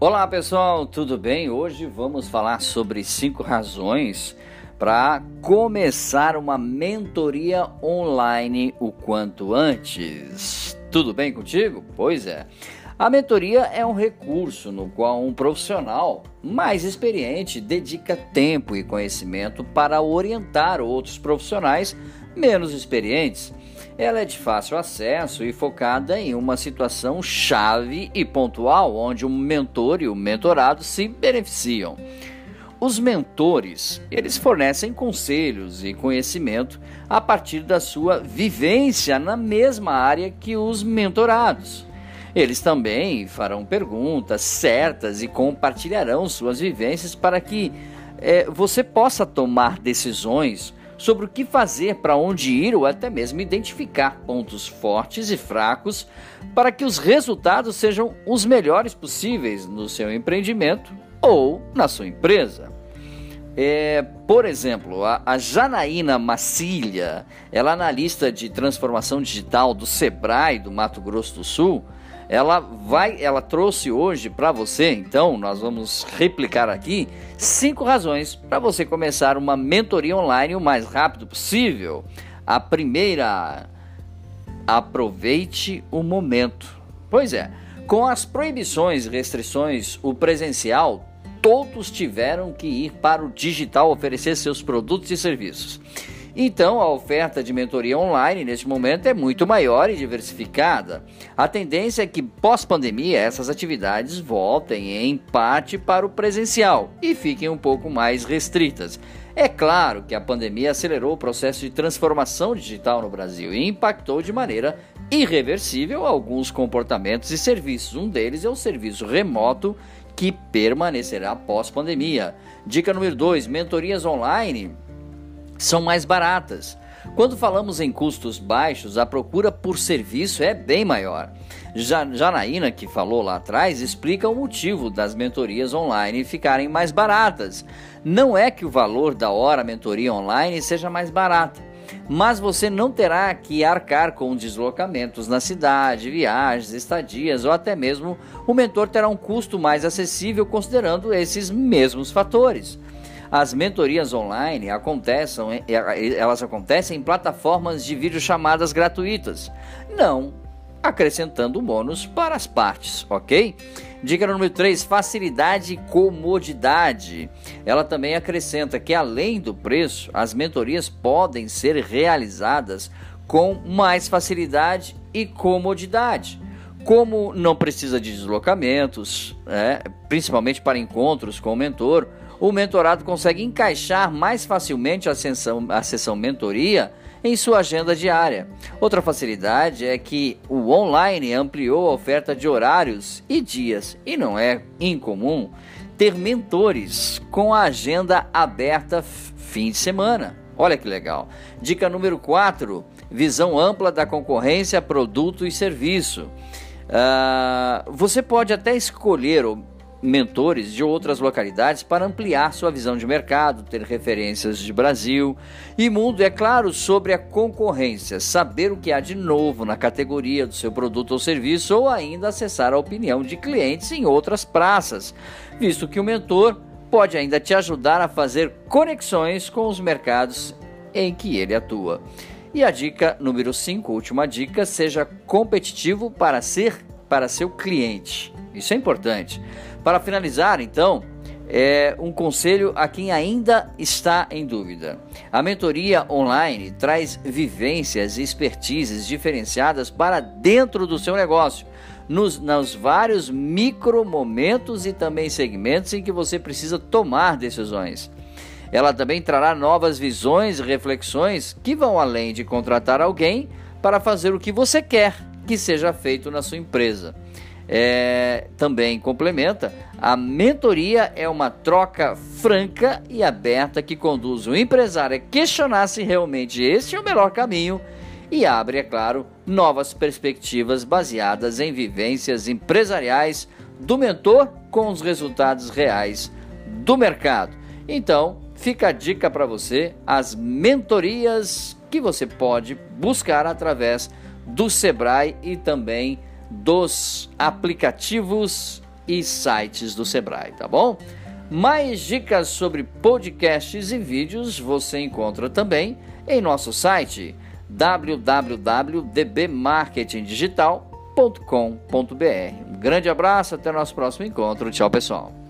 Olá pessoal, tudo bem? Hoje vamos falar sobre cinco razões para começar uma mentoria online o quanto antes. Tudo bem contigo? Pois é. A mentoria é um recurso no qual um profissional mais experiente dedica tempo e conhecimento para orientar outros profissionais menos experientes ela é de fácil acesso e focada em uma situação chave e pontual onde o mentor e o mentorado se beneficiam. Os mentores, eles fornecem conselhos e conhecimento a partir da sua vivência na mesma área que os mentorados. Eles também farão perguntas certas e compartilharão suas vivências para que é, você possa tomar decisões sobre o que fazer, para onde ir ou até mesmo identificar pontos fortes e fracos para que os resultados sejam os melhores possíveis no seu empreendimento ou na sua empresa. É, por exemplo, a, a Janaína Macilha, ela é analista de transformação digital do Sebrae do Mato Grosso do Sul, ela vai, ela trouxe hoje para você, então nós vamos replicar aqui cinco razões para você começar uma mentoria online o mais rápido possível. A primeira, aproveite o momento. Pois é, com as proibições e restrições, o presencial todos tiveram que ir para o digital oferecer seus produtos e serviços. Então, a oferta de mentoria online neste momento é muito maior e diversificada. A tendência é que, pós-pandemia, essas atividades voltem em parte para o presencial e fiquem um pouco mais restritas. É claro que a pandemia acelerou o processo de transformação digital no Brasil e impactou de maneira irreversível alguns comportamentos e serviços. Um deles é o serviço remoto que permanecerá pós-pandemia. Dica número 2: mentorias online são mais baratas. Quando falamos em custos baixos, a procura por serviço é bem maior. Janaína, que falou lá atrás, explica o motivo das mentorias online ficarem mais baratas. Não é que o valor da hora mentoria online seja mais barata, mas você não terá que arcar com deslocamentos na cidade, viagens, estadias ou até mesmo o mentor terá um custo mais acessível considerando esses mesmos fatores. As mentorias online acontecem, elas acontecem em plataformas de videochamadas gratuitas, não acrescentando bônus para as partes, ok? Dica número 3, facilidade e comodidade. Ela também acrescenta que além do preço, as mentorias podem ser realizadas com mais facilidade e comodidade. Como não precisa de deslocamentos, né, principalmente para encontros com o mentor, o mentorado consegue encaixar mais facilmente a sessão, a sessão mentoria em sua agenda diária. Outra facilidade é que o online ampliou a oferta de horários e dias, e não é incomum ter mentores com a agenda aberta fim de semana. Olha que legal. Dica número 4: visão ampla da concorrência, produto e serviço. Uh, você pode até escolher mentores de outras localidades para ampliar sua visão de mercado, ter referências de Brasil e mundo, é claro, sobre a concorrência, saber o que há de novo na categoria do seu produto ou serviço ou ainda acessar a opinião de clientes em outras praças, visto que o mentor pode ainda te ajudar a fazer conexões com os mercados em que ele atua. E a dica número 5, última dica, seja competitivo para ser para seu cliente. Isso é importante. Para finalizar, então, é um conselho a quem ainda está em dúvida. A mentoria online traz vivências e expertises diferenciadas para dentro do seu negócio, nos, nos vários micro momentos e também segmentos em que você precisa tomar decisões. Ela também trará novas visões e reflexões que vão além de contratar alguém para fazer o que você quer que seja feito na sua empresa é, também complementa, a mentoria é uma troca franca e aberta que conduz o empresário a questionar se realmente este é o melhor caminho e abre, é claro, novas perspectivas baseadas em vivências empresariais do mentor com os resultados reais do mercado. Então, fica a dica para você, as mentorias que você pode buscar através do Sebrae e também dos aplicativos e sites do Sebrae, tá bom? Mais dicas sobre podcasts e vídeos você encontra também em nosso site www.dbmarketingdigital.com.br. Um grande abraço, até nosso próximo encontro. Tchau, pessoal.